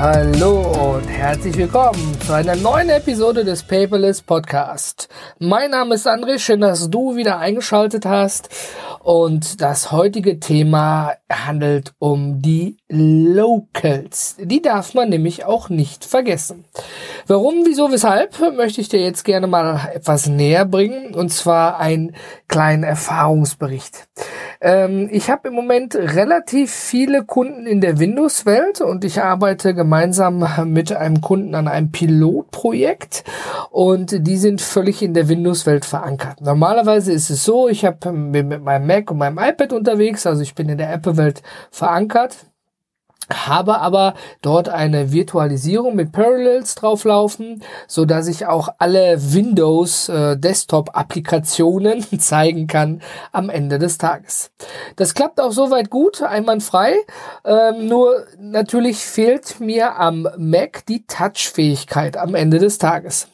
Hallo und herzlich willkommen zu einer neuen Episode des Paperless Podcast. Mein Name ist André, schön, dass du wieder eingeschaltet hast. Und das heutige Thema handelt um die Locals. Die darf man nämlich auch nicht vergessen. Warum, wieso, weshalb, möchte ich dir jetzt gerne mal etwas näher bringen. Und zwar einen kleinen Erfahrungsbericht. Ähm, ich habe im Moment relativ viele Kunden in der Windows-Welt und ich arbeite gemeinsam mit einem Kunden an einem Pilotprojekt und die sind völlig in der Windows-Welt verankert. Normalerweise ist es so, ich habe mit meinem Mac und meinem iPad unterwegs, also ich bin in der Apple-Welt verankert habe aber dort eine Virtualisierung mit Parallels drauflaufen, so dass ich auch alle Windows äh, Desktop Applikationen zeigen kann am Ende des Tages. Das klappt auch soweit gut, einwandfrei. Ähm, nur natürlich fehlt mir am Mac die Touch-Fähigkeit am Ende des Tages.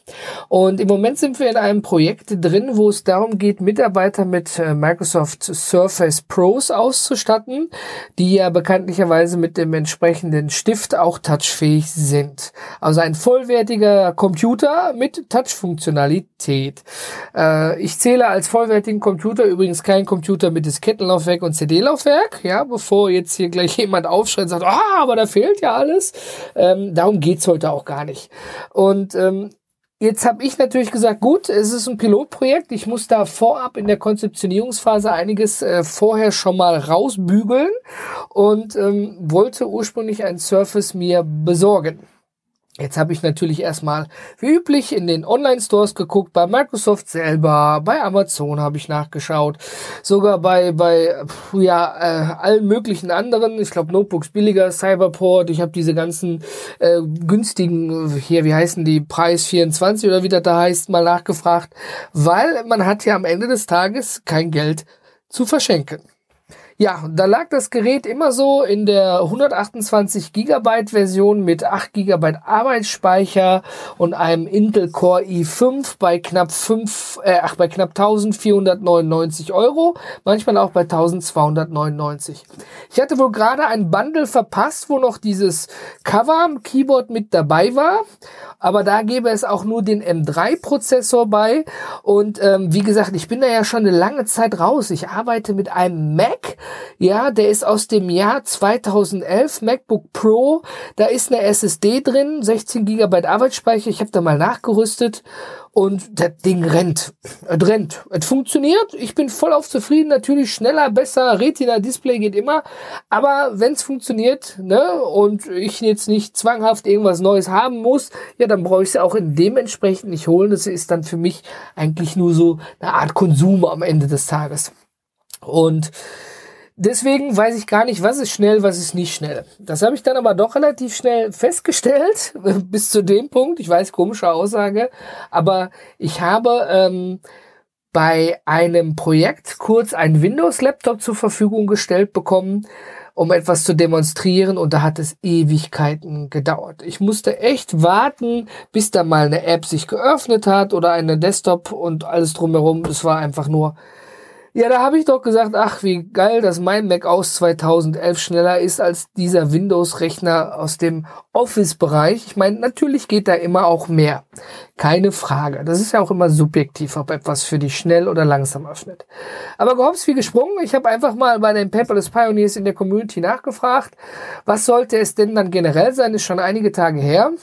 Und im Moment sind wir in einem Projekt drin, wo es darum geht, Mitarbeiter mit äh, Microsoft Surface Pros auszustatten, die ja bekanntlicherweise mit dem entsprechenden Stift auch touchfähig sind. Also ein vollwertiger Computer mit Touch-Funktionalität. Äh, ich zähle als vollwertigen Computer übrigens keinen Computer mit Diskettenlaufwerk und CD-Laufwerk, ja, bevor jetzt hier gleich jemand aufschreit und sagt, ah, aber da fehlt ja alles. Ähm, darum geht's heute auch gar nicht. Und ähm, Jetzt habe ich natürlich gesagt, gut, es ist ein Pilotprojekt. Ich muss da vorab in der Konzeptionierungsphase einiges äh, vorher schon mal rausbügeln und ähm, wollte ursprünglich ein Surface mir besorgen. Jetzt habe ich natürlich erstmal wie üblich in den Online-Stores geguckt, bei Microsoft selber, bei Amazon habe ich nachgeschaut, sogar bei bei ja äh, allen möglichen anderen. Ich glaube Notebooks billiger, Cyberport. Ich habe diese ganzen äh, günstigen hier, wie heißen die Preis 24 oder wie das da heißt, mal nachgefragt, weil man hat ja am Ende des Tages kein Geld zu verschenken. Ja, da lag das Gerät immer so in der 128 Gigabyte Version mit 8 Gigabyte Arbeitsspeicher und einem Intel Core i5 bei knapp 5, äh, ach, bei knapp 1499 Euro, manchmal auch bei 1299. Ich hatte wohl gerade ein Bundle verpasst, wo noch dieses Cover Keyboard mit dabei war, aber da gäbe es auch nur den M3 Prozessor bei und ähm, wie gesagt, ich bin da ja schon eine lange Zeit raus. Ich arbeite mit einem Mac ja, der ist aus dem Jahr 2011, MacBook Pro. Da ist eine SSD drin, 16 GB Arbeitsspeicher. Ich habe da mal nachgerüstet und das Ding rennt. Es rennt. Es funktioniert. Ich bin voll auf zufrieden. Natürlich schneller, besser. Retina-Display geht immer. Aber wenn es funktioniert, ne, und ich jetzt nicht zwanghaft irgendwas Neues haben muss, ja, dann brauche ich es auch in dementsprechend nicht holen. Das ist dann für mich eigentlich nur so eine Art Konsum am Ende des Tages. Und Deswegen weiß ich gar nicht, was ist schnell, was ist nicht schnell. Das habe ich dann aber doch relativ schnell festgestellt, bis zu dem Punkt. Ich weiß, komische Aussage, aber ich habe ähm, bei einem Projekt kurz einen Windows-Laptop zur Verfügung gestellt bekommen, um etwas zu demonstrieren und da hat es Ewigkeiten gedauert. Ich musste echt warten, bis da mal eine App sich geöffnet hat oder eine Desktop und alles drumherum. Es war einfach nur ja, da habe ich doch gesagt, ach, wie geil, dass mein Mac aus 2011 schneller ist als dieser Windows-Rechner aus dem Office-Bereich. Ich meine, natürlich geht da immer auch mehr. Keine Frage. Das ist ja auch immer subjektiv, ob etwas für dich schnell oder langsam öffnet. Aber gehops wie gesprungen. Ich habe einfach mal bei den Paperless Pioneers in der Community nachgefragt, was sollte es denn dann generell sein? Ist schon einige Tage her.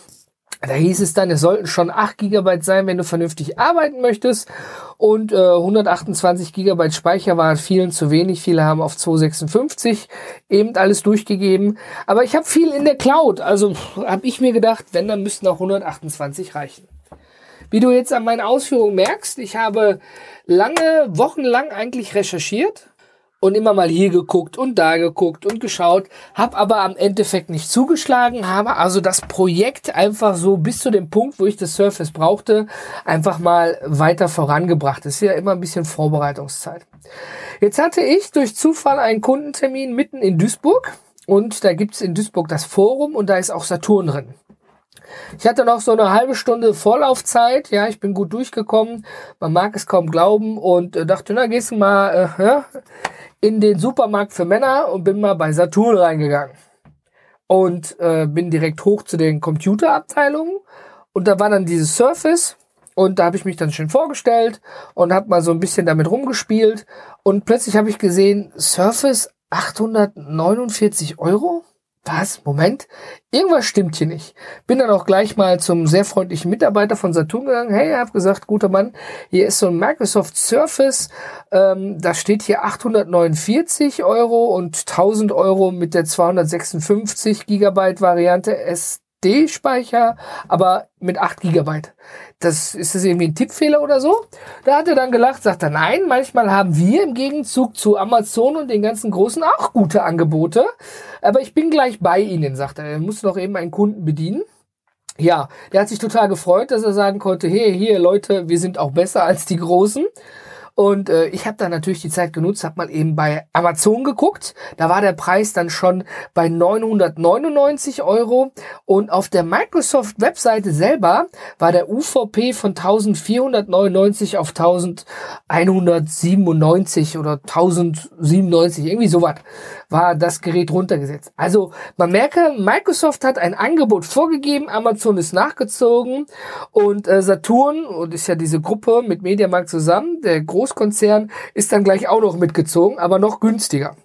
Da hieß es dann, es sollten schon 8 GB sein, wenn du vernünftig arbeiten möchtest. Und äh, 128 GB Speicher waren vielen zu wenig. Viele haben auf 256 eben alles durchgegeben. Aber ich habe viel in der Cloud. Also habe ich mir gedacht, wenn, dann müssten auch 128 reichen. Wie du jetzt an meinen Ausführungen merkst, ich habe lange, wochenlang eigentlich recherchiert und immer mal hier geguckt und da geguckt und geschaut, habe aber am Endeffekt nicht zugeschlagen, habe also das Projekt einfach so bis zu dem Punkt, wo ich das Surface brauchte, einfach mal weiter vorangebracht. Das ist ja immer ein bisschen Vorbereitungszeit. Jetzt hatte ich durch Zufall einen Kundentermin mitten in Duisburg und da gibt's in Duisburg das Forum und da ist auch Saturn drin. Ich hatte noch so eine halbe Stunde Vorlaufzeit. Ja, ich bin gut durchgekommen. Man mag es kaum glauben und äh, dachte, na, gehst du mal äh, ja, in den Supermarkt für Männer und bin mal bei Saturn reingegangen. Und äh, bin direkt hoch zu den Computerabteilungen. Und da war dann dieses Surface. Und da habe ich mich dann schön vorgestellt und habe mal so ein bisschen damit rumgespielt. Und plötzlich habe ich gesehen, Surface 849 Euro? Was? Moment, irgendwas stimmt hier nicht. Bin dann auch gleich mal zum sehr freundlichen Mitarbeiter von Saturn gegangen. Hey, hab gesagt, guter Mann, hier ist so ein Microsoft Surface. Ähm, da steht hier 849 Euro und 1000 Euro mit der 256 Gigabyte Variante SD-Speicher, aber mit 8 Gigabyte das ist das irgendwie ein Tippfehler oder so? Da hat er dann gelacht, sagt er, nein, manchmal haben wir im Gegenzug zu Amazon und den ganzen Großen auch gute Angebote. Aber ich bin gleich bei Ihnen, sagt er. Er muss noch eben einen Kunden bedienen. Ja, der hat sich total gefreut, dass er sagen konnte, hey, hier Leute, wir sind auch besser als die Großen. Und äh, ich habe da natürlich die Zeit genutzt, habe mal eben bei Amazon geguckt. Da war der Preis dann schon bei 999 Euro. Und auf der Microsoft-Webseite selber war der UVP von 1499 auf 1197 oder 1097, irgendwie sowas war das Gerät runtergesetzt. Also man merke, Microsoft hat ein Angebot vorgegeben, Amazon ist nachgezogen und äh, Saturn, und ist ja diese Gruppe mit Mediamarkt zusammen, der Großkonzern, ist dann gleich auch noch mitgezogen, aber noch günstiger.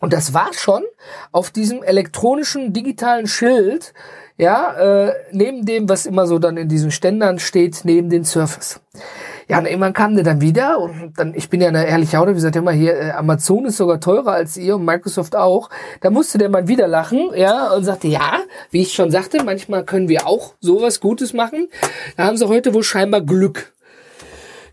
Und das war schon auf diesem elektronischen digitalen Schild, ja, äh, neben dem, was immer so dann in diesen Ständern steht, neben den Surface. Ja, und irgendwann kam der dann wieder und dann, ich bin ja eine ehrliche Haut, wie gesagt, immer hier, äh, Amazon ist sogar teurer als ihr und Microsoft auch. Da musste der mal wieder lachen, ja, und sagte, ja, wie ich schon sagte, manchmal können wir auch sowas Gutes machen. Da haben sie heute wohl scheinbar Glück.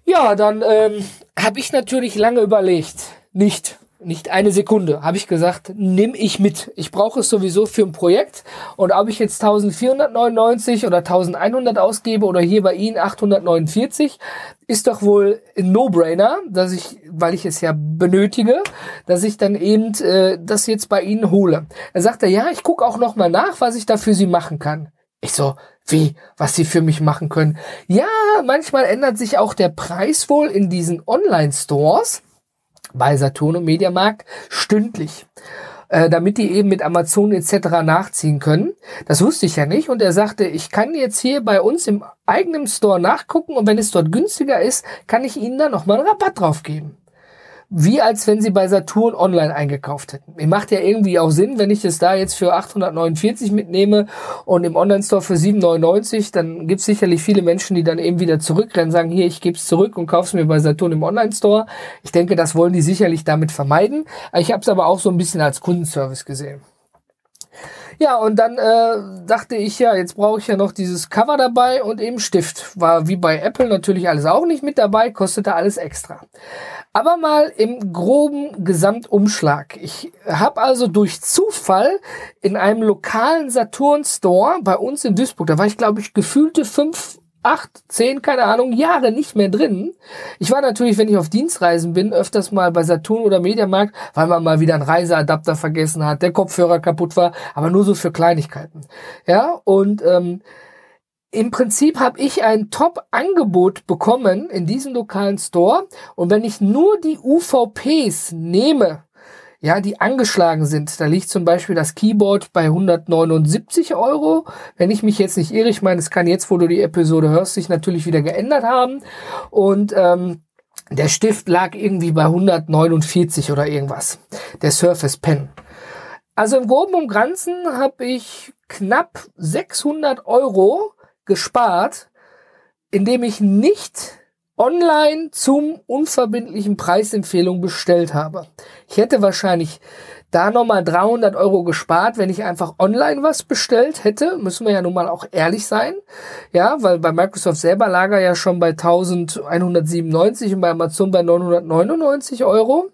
Ja, dann ähm, habe ich natürlich lange überlegt, nicht nicht eine Sekunde, habe ich gesagt, nimm ich mit. Ich brauche es sowieso für ein Projekt. Und ob ich jetzt 1499 oder 1100 ausgebe oder hier bei Ihnen 849, ist doch wohl ein No-Brainer, dass ich, weil ich es ja benötige, dass ich dann eben äh, das jetzt bei Ihnen hole. Er sagt er, ja, ich gucke auch noch mal nach, was ich da für Sie machen kann. Ich so, wie, was Sie für mich machen können? Ja, manchmal ändert sich auch der Preis wohl in diesen Online-Stores bei Saturn und Mediamarkt stündlich äh, damit die eben mit Amazon etc. nachziehen können. Das wusste ich ja nicht. Und er sagte, ich kann jetzt hier bei uns im eigenen Store nachgucken und wenn es dort günstiger ist, kann ich Ihnen da nochmal einen Rabatt drauf geben wie als wenn sie bei Saturn online eingekauft hätten. Mir macht ja irgendwie auch Sinn, wenn ich es da jetzt für 849 mitnehme und im Online-Store für 799, dann gibt es sicherlich viele Menschen, die dann eben wieder zurückrennen, sagen, hier, ich gebe es zurück und kaufe es mir bei Saturn im Online-Store. Ich denke, das wollen die sicherlich damit vermeiden. Ich habe es aber auch so ein bisschen als Kundenservice gesehen. Ja, und dann äh, dachte ich, ja, jetzt brauche ich ja noch dieses Cover dabei und eben Stift. War wie bei Apple natürlich alles auch nicht mit dabei, kostete alles extra. Aber mal im groben Gesamtumschlag. Ich habe also durch Zufall in einem lokalen Saturn Store bei uns in Duisburg, da war ich glaube ich gefühlte fünf acht, zehn, keine Ahnung, Jahre nicht mehr drin. Ich war natürlich, wenn ich auf Dienstreisen bin, öfters mal bei Saturn oder Mediamarkt, weil man mal wieder einen Reiseadapter vergessen hat, der Kopfhörer kaputt war, aber nur so für Kleinigkeiten. Ja, und ähm, im Prinzip habe ich ein Top-Angebot bekommen in diesem lokalen Store. Und wenn ich nur die UVPs nehme, ja, die angeschlagen sind. Da liegt zum Beispiel das Keyboard bei 179 Euro. Wenn ich mich jetzt nicht irre, ich meine, es kann jetzt, wo du die Episode hörst, sich natürlich wieder geändert haben. Und ähm, der Stift lag irgendwie bei 149 oder irgendwas. Der Surface Pen. Also im Groben und Ganzen habe ich knapp 600 Euro gespart, indem ich nicht online zum unverbindlichen Preisempfehlung bestellt habe. Ich hätte wahrscheinlich da nochmal 300 Euro gespart, wenn ich einfach online was bestellt hätte. Müssen wir ja nun mal auch ehrlich sein. Ja, weil bei Microsoft selber lag er ja schon bei 1197 und bei Amazon bei 999 Euro.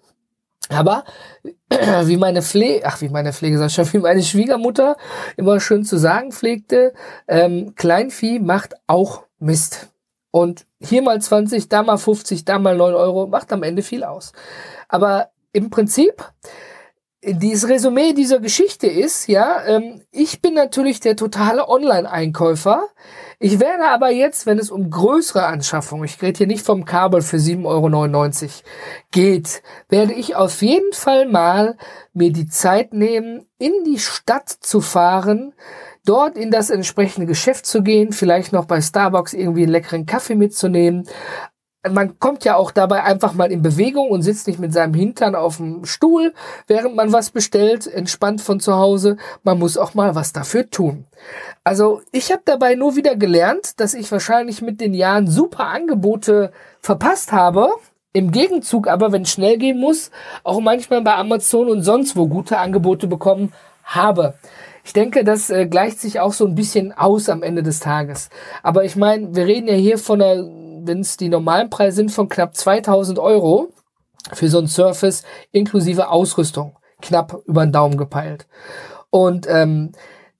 Aber wie meine Pflege, ach wie meine Pflege, sag schon, wie meine Schwiegermutter immer schön zu sagen pflegte, ähm, Kleinvieh macht auch Mist. Und hier mal 20, da mal 50, da mal 9 Euro, macht am Ende viel aus. Aber im Prinzip dieses Resümee dieser Geschichte ist, ja, ähm, ich bin natürlich der totale Online-Einkäufer. Ich werde aber jetzt, wenn es um größere Anschaffungen, ich rede hier nicht vom Kabel für 7,99 Euro geht, werde ich auf jeden Fall mal mir die Zeit nehmen, in die Stadt zu fahren, dort in das entsprechende Geschäft zu gehen, vielleicht noch bei Starbucks irgendwie einen leckeren Kaffee mitzunehmen, man kommt ja auch dabei einfach mal in Bewegung und sitzt nicht mit seinem Hintern auf dem Stuhl, während man was bestellt, entspannt von zu Hause. Man muss auch mal was dafür tun. Also ich habe dabei nur wieder gelernt, dass ich wahrscheinlich mit den Jahren super Angebote verpasst habe. Im Gegenzug aber, wenn es schnell gehen muss, auch manchmal bei Amazon und sonst wo gute Angebote bekommen habe. Ich denke, das äh, gleicht sich auch so ein bisschen aus am Ende des Tages. Aber ich meine, wir reden ja hier von einer wenn es die normalen Preise sind von knapp 2000 Euro für so ein Surface inklusive Ausrüstung. Knapp über den Daumen gepeilt. Und ähm,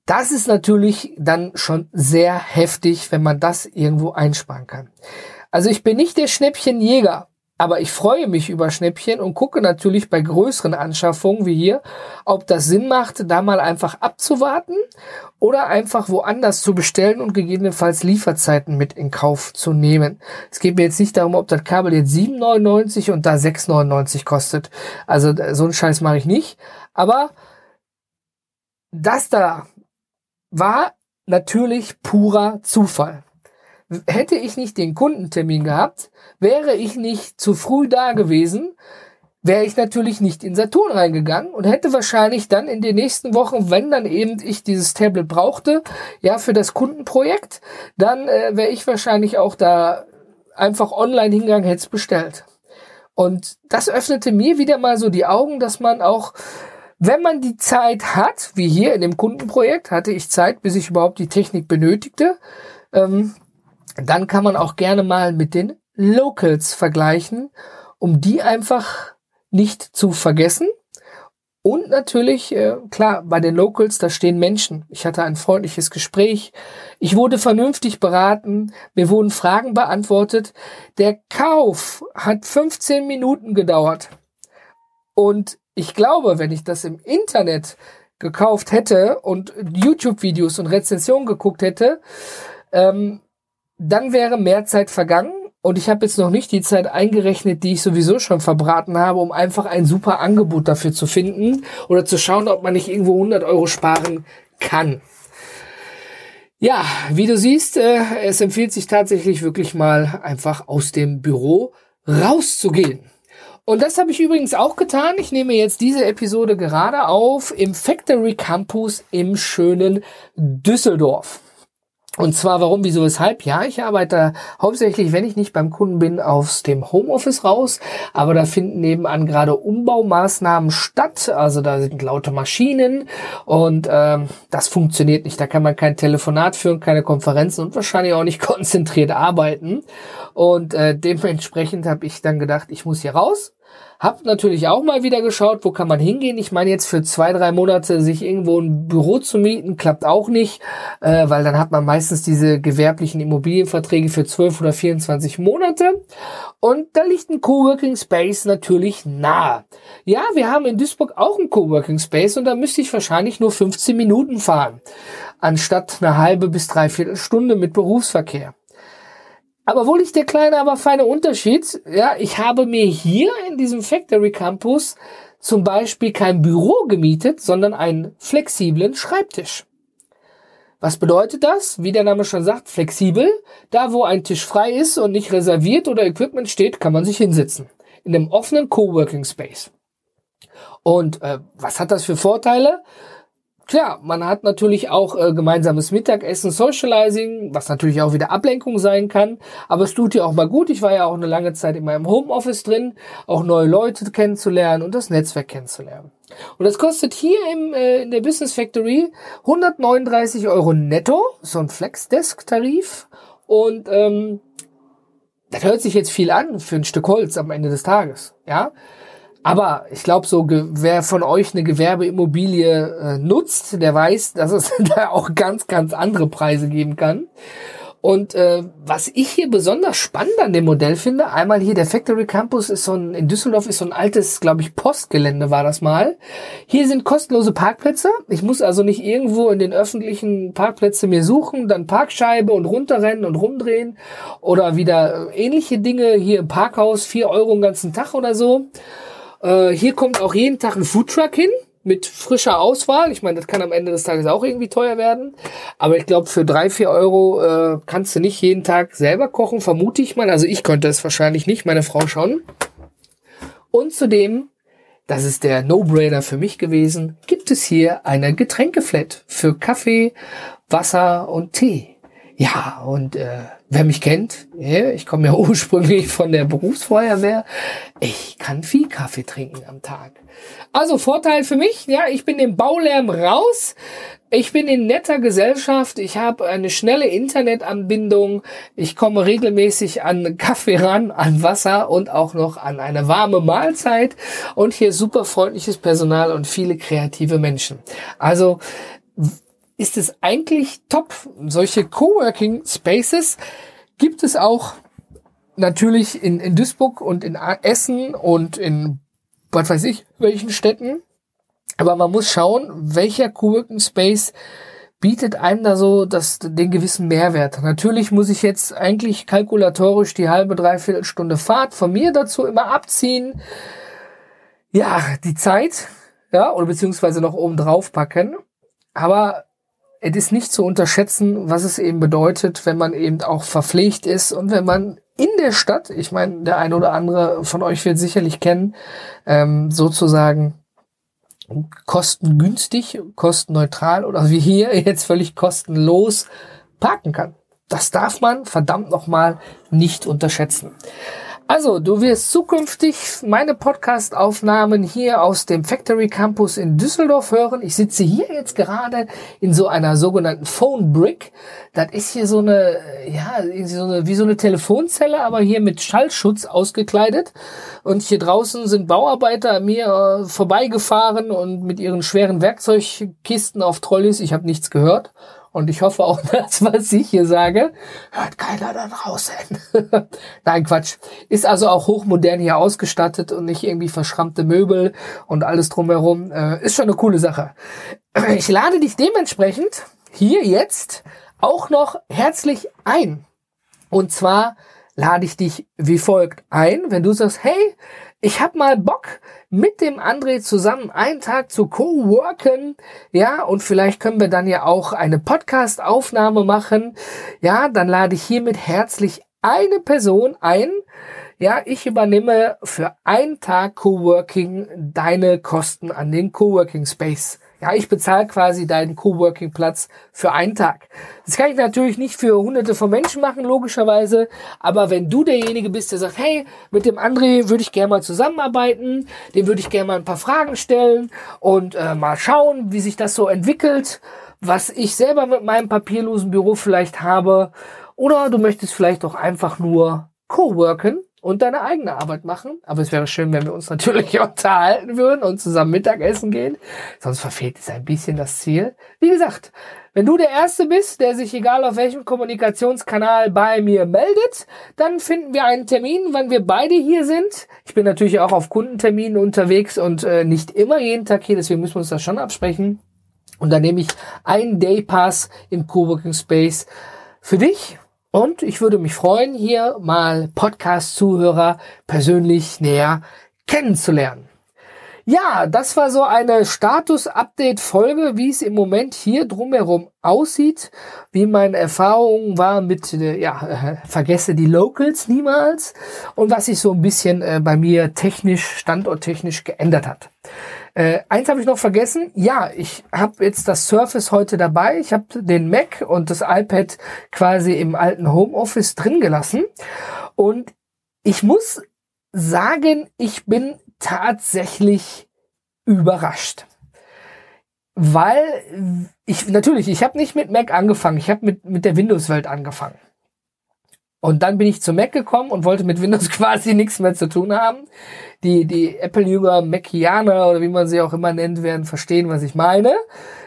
das ist natürlich dann schon sehr heftig, wenn man das irgendwo einsparen kann. Also ich bin nicht der Schnäppchenjäger. Aber ich freue mich über Schnäppchen und gucke natürlich bei größeren Anschaffungen wie hier, ob das Sinn macht, da mal einfach abzuwarten oder einfach woanders zu bestellen und gegebenenfalls Lieferzeiten mit in Kauf zu nehmen. Es geht mir jetzt nicht darum, ob das Kabel jetzt 7,99 und da 6,99 kostet. Also so einen Scheiß mache ich nicht. Aber das da war natürlich purer Zufall hätte ich nicht den Kundentermin gehabt, wäre ich nicht zu früh da gewesen, wäre ich natürlich nicht in Saturn reingegangen und hätte wahrscheinlich dann in den nächsten Wochen, wenn dann eben ich dieses Tablet brauchte, ja, für das Kundenprojekt, dann äh, wäre ich wahrscheinlich auch da einfach online hingegangen, hätte es bestellt. Und das öffnete mir wieder mal so die Augen, dass man auch, wenn man die Zeit hat, wie hier in dem Kundenprojekt, hatte ich Zeit, bis ich überhaupt die Technik benötigte, ähm, dann kann man auch gerne mal mit den Locals vergleichen, um die einfach nicht zu vergessen. Und natürlich, äh, klar, bei den Locals, da stehen Menschen. Ich hatte ein freundliches Gespräch. Ich wurde vernünftig beraten. Mir wurden Fragen beantwortet. Der Kauf hat 15 Minuten gedauert. Und ich glaube, wenn ich das im Internet gekauft hätte und YouTube-Videos und Rezensionen geguckt hätte, ähm, dann wäre mehr Zeit vergangen und ich habe jetzt noch nicht die Zeit eingerechnet, die ich sowieso schon verbraten habe, um einfach ein super Angebot dafür zu finden oder zu schauen, ob man nicht irgendwo 100 Euro sparen kann. Ja, wie du siehst, äh, es empfiehlt sich tatsächlich wirklich mal einfach aus dem Büro rauszugehen. Und das habe ich übrigens auch getan. Ich nehme jetzt diese Episode gerade auf im Factory Campus im schönen Düsseldorf. Und zwar warum, wieso, weshalb? Ja, ich arbeite hauptsächlich, wenn ich nicht beim Kunden bin, aus dem Homeoffice raus. Aber da finden nebenan gerade Umbaumaßnahmen statt. Also da sind laute Maschinen und ähm, das funktioniert nicht. Da kann man kein Telefonat führen, keine Konferenzen und wahrscheinlich auch nicht konzentriert arbeiten. Und äh, dementsprechend habe ich dann gedacht, ich muss hier raus hab natürlich auch mal wieder geschaut, wo kann man hingehen. Ich meine jetzt für zwei, drei Monate sich irgendwo ein Büro zu mieten, klappt auch nicht, äh, weil dann hat man meistens diese gewerblichen Immobilienverträge für 12 oder 24 Monate. Und da liegt ein Coworking Space natürlich nahe. Ja, wir haben in Duisburg auch ein Coworking Space und da müsste ich wahrscheinlich nur 15 Minuten fahren, anstatt eine halbe bis dreiviertel Stunde mit Berufsverkehr. Aber wohl nicht der kleine, aber feine Unterschied. Ja, ich habe mir hier in diesem Factory Campus zum Beispiel kein Büro gemietet, sondern einen flexiblen Schreibtisch. Was bedeutet das? Wie der Name schon sagt, flexibel. Da, wo ein Tisch frei ist und nicht reserviert oder Equipment steht, kann man sich hinsetzen. In einem offenen Coworking Space. Und äh, was hat das für Vorteile? Klar, man hat natürlich auch äh, gemeinsames Mittagessen, Socializing, was natürlich auch wieder Ablenkung sein kann. Aber es tut ja auch mal gut. Ich war ja auch eine lange Zeit in meinem Homeoffice drin, auch neue Leute kennenzulernen und das Netzwerk kennenzulernen. Und das kostet hier im, äh, in der Business Factory 139 Euro netto, so ein Flex-Desk-Tarif. Und ähm, das hört sich jetzt viel an für ein Stück Holz am Ende des Tages, ja. Aber ich glaube, so wer von euch eine Gewerbeimmobilie äh, nutzt, der weiß, dass es da auch ganz, ganz andere Preise geben kann. Und äh, was ich hier besonders spannend an dem Modell finde, einmal hier der Factory Campus ist so ein, in Düsseldorf ist so ein altes, glaube ich, Postgelände war das mal. Hier sind kostenlose Parkplätze. Ich muss also nicht irgendwo in den öffentlichen Parkplätze mir suchen, dann Parkscheibe und runterrennen und rumdrehen oder wieder äh, ähnliche Dinge hier im Parkhaus, vier Euro den ganzen Tag oder so. Äh, hier kommt auch jeden Tag ein Foodtruck hin mit frischer Auswahl. Ich meine, das kann am Ende des Tages auch irgendwie teuer werden. Aber ich glaube, für drei, vier Euro äh, kannst du nicht jeden Tag selber kochen, vermute ich mal. Also ich könnte es wahrscheinlich nicht, meine Frau schon. Und zudem, das ist der No-Brainer für mich gewesen, gibt es hier eine Getränkeflat für Kaffee, Wasser und Tee. Ja, und äh, wer mich kennt, ich komme ja ursprünglich von der Berufsfeuerwehr, ich kann viel Kaffee trinken am Tag. Also Vorteil für mich, ja, ich bin im Baulärm raus, ich bin in netter Gesellschaft, ich habe eine schnelle Internetanbindung, ich komme regelmäßig an Kaffee ran, an Wasser und auch noch an eine warme Mahlzeit. Und hier super freundliches Personal und viele kreative Menschen. Also ist es eigentlich top. Solche Coworking Spaces gibt es auch natürlich in, in Duisburg und in Essen und in was weiß ich, welchen Städten. Aber man muss schauen, welcher Coworking Space bietet einem da so das, den gewissen Mehrwert. Natürlich muss ich jetzt eigentlich kalkulatorisch die halbe, dreiviertel Stunde Fahrt von mir dazu immer abziehen. Ja, die Zeit, ja, oder beziehungsweise noch oben drauf packen. Aber es ist nicht zu unterschätzen, was es eben bedeutet, wenn man eben auch verpflegt ist und wenn man in der Stadt, ich meine, der eine oder andere von euch wird sicherlich kennen, ähm, sozusagen kostengünstig, kostenneutral oder wie hier jetzt völlig kostenlos parken kann. Das darf man verdammt nochmal nicht unterschätzen. Also, du wirst zukünftig meine Podcast-Aufnahmen hier aus dem Factory Campus in Düsseldorf hören. Ich sitze hier jetzt gerade in so einer sogenannten Phone Brick. Das ist hier so eine, ja, so eine, wie so eine Telefonzelle, aber hier mit Schallschutz ausgekleidet. Und hier draußen sind Bauarbeiter an mir äh, vorbeigefahren und mit ihren schweren Werkzeugkisten auf Trolleys. Ich habe nichts gehört. Und ich hoffe auch, das, was ich hier sage, hört keiner da draußen. Nein, Quatsch. Ist also auch hochmodern hier ausgestattet und nicht irgendwie verschrammte Möbel und alles drumherum. Äh, ist schon eine coole Sache. Ich lade dich dementsprechend hier jetzt auch noch herzlich ein. Und zwar lade ich dich wie folgt ein, wenn du sagst, hey, ich hab mal Bock, mit dem André zusammen einen Tag zu co-worken, ja, und vielleicht können wir dann ja auch eine Podcast-Aufnahme machen, ja, dann lade ich hiermit herzlich eine Person ein, ja, ich übernehme für einen Tag Coworking deine Kosten an den Coworking Space. Ja, ich bezahle quasi deinen Coworking-Platz für einen Tag. Das kann ich natürlich nicht für hunderte von Menschen machen, logischerweise. Aber wenn du derjenige bist, der sagt, hey, mit dem André würde ich gerne mal zusammenarbeiten, dem würde ich gerne mal ein paar Fragen stellen und äh, mal schauen, wie sich das so entwickelt, was ich selber mit meinem papierlosen Büro vielleicht habe. Oder du möchtest vielleicht auch einfach nur co-worken und deine eigene Arbeit machen. Aber es wäre schön, wenn wir uns natürlich unterhalten würden und zusammen Mittagessen gehen. Sonst verfehlt es ein bisschen das Ziel. Wie gesagt, wenn du der Erste bist, der sich egal auf welchem Kommunikationskanal bei mir meldet, dann finden wir einen Termin, wann wir beide hier sind. Ich bin natürlich auch auf Kundenterminen unterwegs und äh, nicht immer jeden Tag hier, deswegen müssen wir uns das schon absprechen. Und dann nehme ich einen Day Pass im Coworking Space für dich und ich würde mich freuen, hier mal Podcast-Zuhörer persönlich näher kennenzulernen. Ja, das war so eine Status-Update-Folge, wie es im Moment hier drumherum aussieht, wie meine Erfahrung war mit, äh, ja, vergesse die Locals niemals und was sich so ein bisschen äh, bei mir technisch, standorttechnisch geändert hat. Äh, eins habe ich noch vergessen. Ja, ich habe jetzt das Surface heute dabei. Ich habe den Mac und das iPad quasi im alten Homeoffice drin gelassen. Und ich muss sagen, ich bin tatsächlich überrascht. Weil ich natürlich, ich habe nicht mit Mac angefangen, ich habe mit, mit der Windows-Welt angefangen. Und dann bin ich zu Mac gekommen und wollte mit Windows quasi nichts mehr zu tun haben. Die, die Apple-Jünger, Macianer oder wie man sie auch immer nennt, werden verstehen, was ich meine.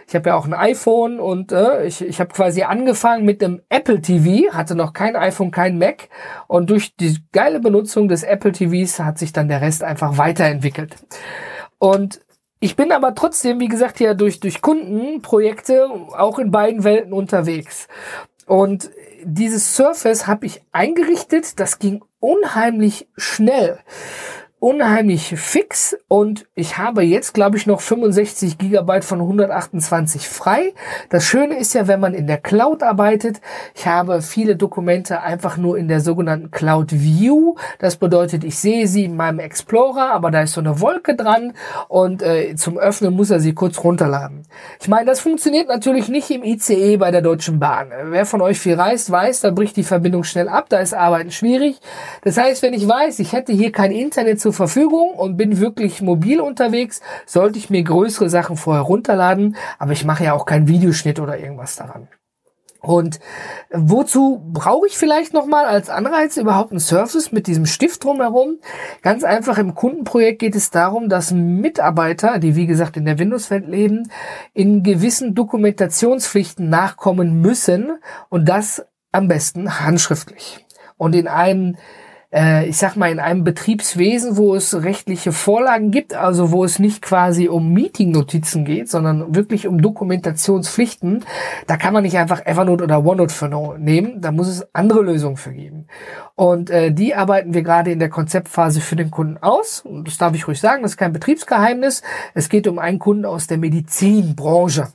Ich habe ja auch ein iPhone und äh, ich, ich habe quasi angefangen mit dem Apple TV, hatte noch kein iPhone, kein Mac. Und durch die geile Benutzung des Apple TVs hat sich dann der Rest einfach weiterentwickelt. Und ich bin aber trotzdem, wie gesagt, ja durch, durch Kundenprojekte auch in beiden Welten unterwegs. Und dieses Surface habe ich eingerichtet, das ging unheimlich schnell unheimlich fix und ich habe jetzt, glaube ich, noch 65 Gigabyte von 128 frei. Das Schöne ist ja, wenn man in der Cloud arbeitet, ich habe viele Dokumente einfach nur in der sogenannten Cloud View. Das bedeutet, ich sehe sie in meinem Explorer, aber da ist so eine Wolke dran und äh, zum Öffnen muss er sie kurz runterladen. Ich meine, das funktioniert natürlich nicht im ICE bei der Deutschen Bahn. Wer von euch viel reist, weiß, da bricht die Verbindung schnell ab, da ist Arbeiten schwierig. Das heißt, wenn ich weiß, ich hätte hier kein Internet zur Verfügung und bin wirklich mobil unterwegs, sollte ich mir größere Sachen vorher runterladen, aber ich mache ja auch keinen Videoschnitt oder irgendwas daran. Und wozu brauche ich vielleicht nochmal als Anreiz überhaupt einen Surface mit diesem Stift drumherum? Ganz einfach im Kundenprojekt geht es darum, dass Mitarbeiter, die wie gesagt in der Windows-Welt leben, in gewissen Dokumentationspflichten nachkommen müssen und das am besten handschriftlich. Und in einem äh, ich sag mal, in einem Betriebswesen, wo es rechtliche Vorlagen gibt, also wo es nicht quasi um Meeting-Notizen geht, sondern wirklich um Dokumentationspflichten, da kann man nicht einfach Evernote oder OneNote für nehmen, da muss es andere Lösungen für geben. Und äh, die arbeiten wir gerade in der Konzeptphase für den Kunden aus. Und das darf ich ruhig sagen, das ist kein Betriebsgeheimnis. Es geht um einen Kunden aus der Medizinbranche.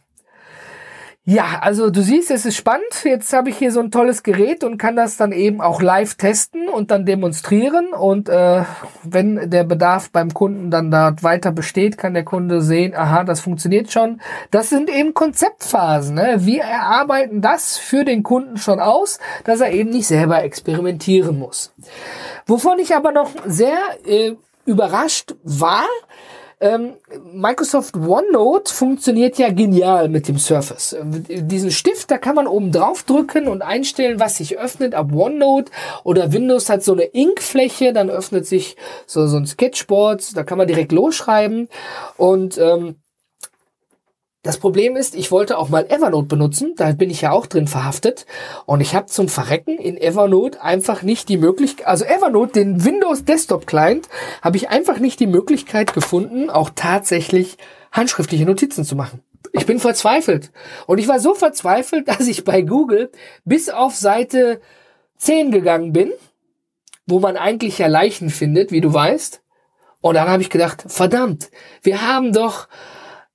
Ja, also du siehst, es ist spannend. Jetzt habe ich hier so ein tolles Gerät und kann das dann eben auch live testen und dann demonstrieren. Und äh, wenn der Bedarf beim Kunden dann dort weiter besteht, kann der Kunde sehen, aha, das funktioniert schon. Das sind eben Konzeptphasen. Ne? Wir erarbeiten das für den Kunden schon aus, dass er eben nicht selber experimentieren muss. Wovon ich aber noch sehr äh, überrascht war, ähm, Microsoft OneNote funktioniert ja genial mit dem Surface. Diesen Stift, da kann man oben drauf drücken und einstellen, was sich öffnet ab OneNote oder Windows hat so eine Inkfläche, dann öffnet sich so, so ein Sketchboard, da kann man direkt losschreiben und ähm, das Problem ist, ich wollte auch mal Evernote benutzen, da bin ich ja auch drin verhaftet und ich habe zum Verrecken in Evernote einfach nicht die Möglichkeit, also Evernote, den Windows Desktop Client, habe ich einfach nicht die Möglichkeit gefunden, auch tatsächlich handschriftliche Notizen zu machen. Ich bin verzweifelt und ich war so verzweifelt, dass ich bei Google bis auf Seite 10 gegangen bin, wo man eigentlich ja Leichen findet, wie du weißt. Und dann habe ich gedacht, verdammt, wir haben doch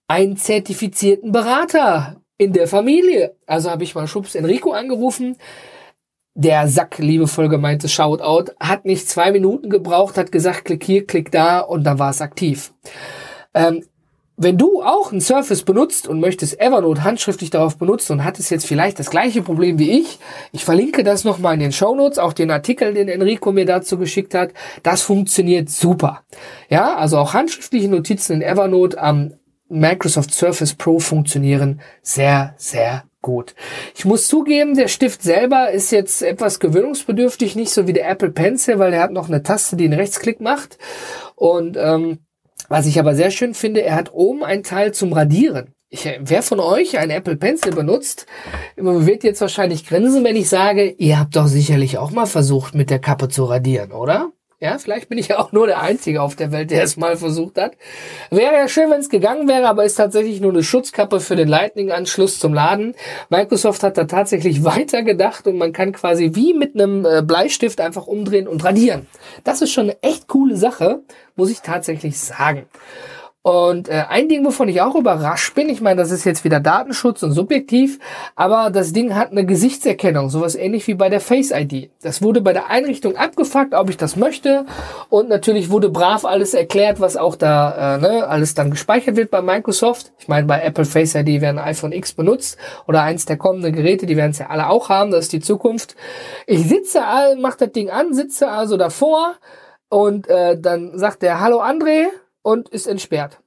einen zertifizierten Berater in der Familie. Also habe ich mal Schubs Enrico angerufen. Der Sack, liebevoll gemeinte Shoutout, hat nicht zwei Minuten gebraucht, hat gesagt, klick hier, klick da und dann war es aktiv. Ähm, wenn du auch ein Surface benutzt und möchtest Evernote handschriftlich darauf benutzen und hattest jetzt vielleicht das gleiche Problem wie ich, ich verlinke das nochmal in den Show Notes, auch den Artikel, den Enrico mir dazu geschickt hat. Das funktioniert super. Ja, also auch handschriftliche Notizen in Evernote am Microsoft Surface Pro funktionieren sehr, sehr gut. Ich muss zugeben, der Stift selber ist jetzt etwas gewöhnungsbedürftig, nicht so wie der Apple Pencil, weil der hat noch eine Taste, die einen Rechtsklick macht. Und ähm, was ich aber sehr schön finde, er hat oben ein Teil zum Radieren. Ich, wer von euch einen Apple Pencil benutzt, wird jetzt wahrscheinlich grinsen, wenn ich sage, ihr habt doch sicherlich auch mal versucht, mit der Kappe zu radieren, oder? Ja, vielleicht bin ich ja auch nur der Einzige auf der Welt, der es mal versucht hat. Wäre ja schön, wenn es gegangen wäre, aber ist tatsächlich nur eine Schutzkappe für den Lightning-Anschluss zum Laden. Microsoft hat da tatsächlich weitergedacht und man kann quasi wie mit einem äh, Bleistift einfach umdrehen und radieren. Das ist schon eine echt coole Sache, muss ich tatsächlich sagen. Und äh, ein Ding, wovon ich auch überrascht bin, ich meine, das ist jetzt wieder Datenschutz und subjektiv, aber das Ding hat eine Gesichtserkennung, sowas ähnlich wie bei der Face ID. Das wurde bei der Einrichtung abgefragt, ob ich das möchte. Und natürlich wurde brav alles erklärt, was auch da äh, ne, alles dann gespeichert wird bei Microsoft. Ich meine, bei Apple Face ID werden iPhone X benutzt oder eins der kommenden Geräte, die werden es ja alle auch haben, das ist die Zukunft. Ich sitze, mach das Ding an, sitze also davor und äh, dann sagt der Hallo André und ist entsperrt.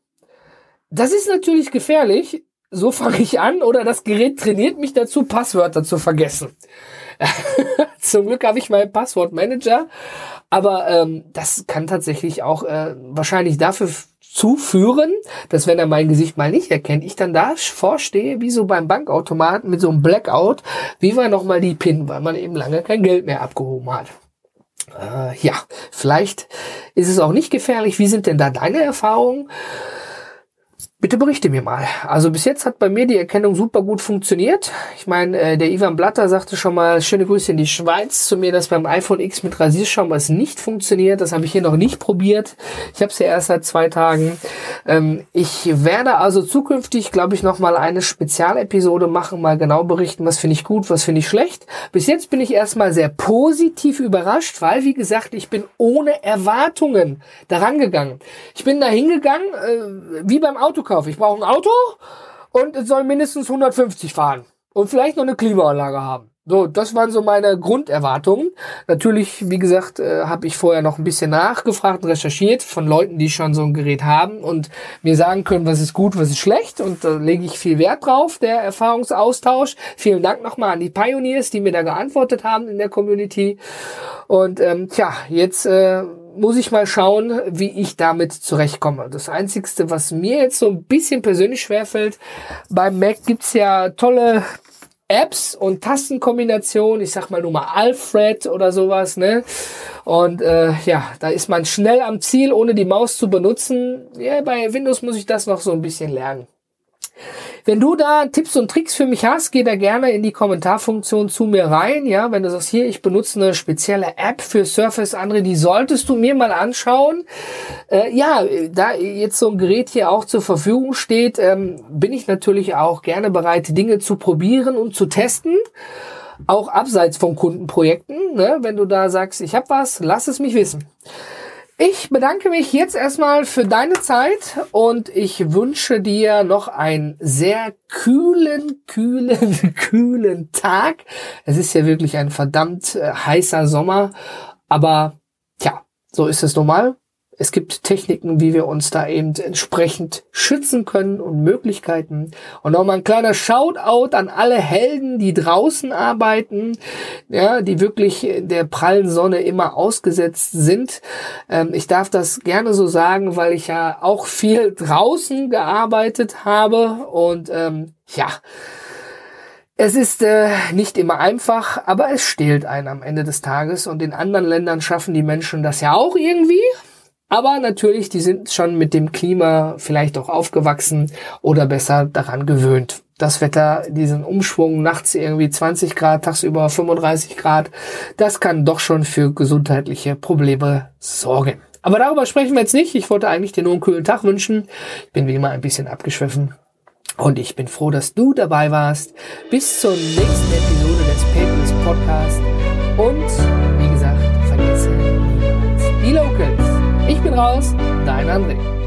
Das ist natürlich gefährlich. So fange ich an oder das Gerät trainiert mich dazu, Passwörter zu vergessen. Zum Glück habe ich meinen Passwortmanager, aber ähm, das kann tatsächlich auch äh, wahrscheinlich dafür zuführen, dass wenn er mein Gesicht mal nicht erkennt, ich dann da vorstehe, wie so beim Bankautomaten mit so einem Blackout, wie war nochmal die PIN, weil man eben lange kein Geld mehr abgehoben hat. Äh, ja, vielleicht ist es auch nicht gefährlich. Wie sind denn da deine Erfahrungen? Bitte berichte mir mal. Also bis jetzt hat bei mir die Erkennung super gut funktioniert. Ich meine, äh, der Ivan Blatter sagte schon mal, schöne Grüße in die Schweiz zu mir, dass beim iPhone X mit Rasierschaum was nicht funktioniert. Das habe ich hier noch nicht probiert. Ich habe es ja erst seit zwei Tagen. Ähm, ich werde also zukünftig, glaube ich, noch mal eine Spezialepisode machen, mal genau berichten, was finde ich gut, was finde ich schlecht. Bis jetzt bin ich erstmal sehr positiv überrascht, weil, wie gesagt, ich bin ohne Erwartungen daran gegangen. Ich bin da hingegangen, äh, wie beim Auto kaufe. Ich brauche ein Auto und es soll mindestens 150 fahren und vielleicht noch eine Klimaanlage haben. So, das waren so meine Grunderwartungen. Natürlich, wie gesagt, äh, habe ich vorher noch ein bisschen nachgefragt und recherchiert von Leuten, die schon so ein Gerät haben und mir sagen können, was ist gut, was ist schlecht. Und da lege ich viel Wert drauf, der Erfahrungsaustausch. Vielen Dank nochmal an die Pioneers, die mir da geantwortet haben in der Community. Und ähm, tja, jetzt äh, muss ich mal schauen, wie ich damit zurechtkomme. Das Einzigste, was mir jetzt so ein bisschen persönlich schwerfällt, beim Mac gibt's ja tolle Apps und Tastenkombinationen, ich sag mal nur mal Alfred oder sowas, ne? Und äh, ja, da ist man schnell am Ziel, ohne die Maus zu benutzen. Ja, bei Windows muss ich das noch so ein bisschen lernen. Wenn du da Tipps und Tricks für mich hast, geh da gerne in die Kommentarfunktion zu mir rein. Ja, wenn du sagst, hier, ich benutze eine spezielle App für Surface Andre, die solltest du mir mal anschauen. Äh, ja, da jetzt so ein Gerät hier auch zur Verfügung steht, ähm, bin ich natürlich auch gerne bereit, Dinge zu probieren und zu testen auch abseits von Kundenprojekten. Ne? Wenn du da sagst, ich habe was, lass es mich wissen. Ich bedanke mich jetzt erstmal für deine Zeit und ich wünsche dir noch einen sehr kühlen, kühlen, kühlen Tag. Es ist ja wirklich ein verdammt äh, heißer Sommer, aber tja, so ist es normal es gibt Techniken, wie wir uns da eben entsprechend schützen können und Möglichkeiten. Und nochmal ein kleiner Shoutout an alle Helden, die draußen arbeiten, ja, die wirklich der prallen Sonne immer ausgesetzt sind. Ähm, ich darf das gerne so sagen, weil ich ja auch viel draußen gearbeitet habe und ähm, ja, es ist äh, nicht immer einfach, aber es stehlt einen am Ende des Tages und in anderen Ländern schaffen die Menschen das ja auch irgendwie. Aber natürlich, die sind schon mit dem Klima vielleicht auch aufgewachsen oder besser daran gewöhnt. Das Wetter, diesen Umschwung, nachts irgendwie 20 Grad, tagsüber 35 Grad, das kann doch schon für gesundheitliche Probleme sorgen. Aber darüber sprechen wir jetzt nicht. Ich wollte eigentlich dir nur einen kühlen Tag wünschen. Ich bin wie immer ein bisschen abgeschwiffen. Und ich bin froh, dass du dabei warst. Bis zur nächsten Episode des Paperless Podcast. Und wie gesagt,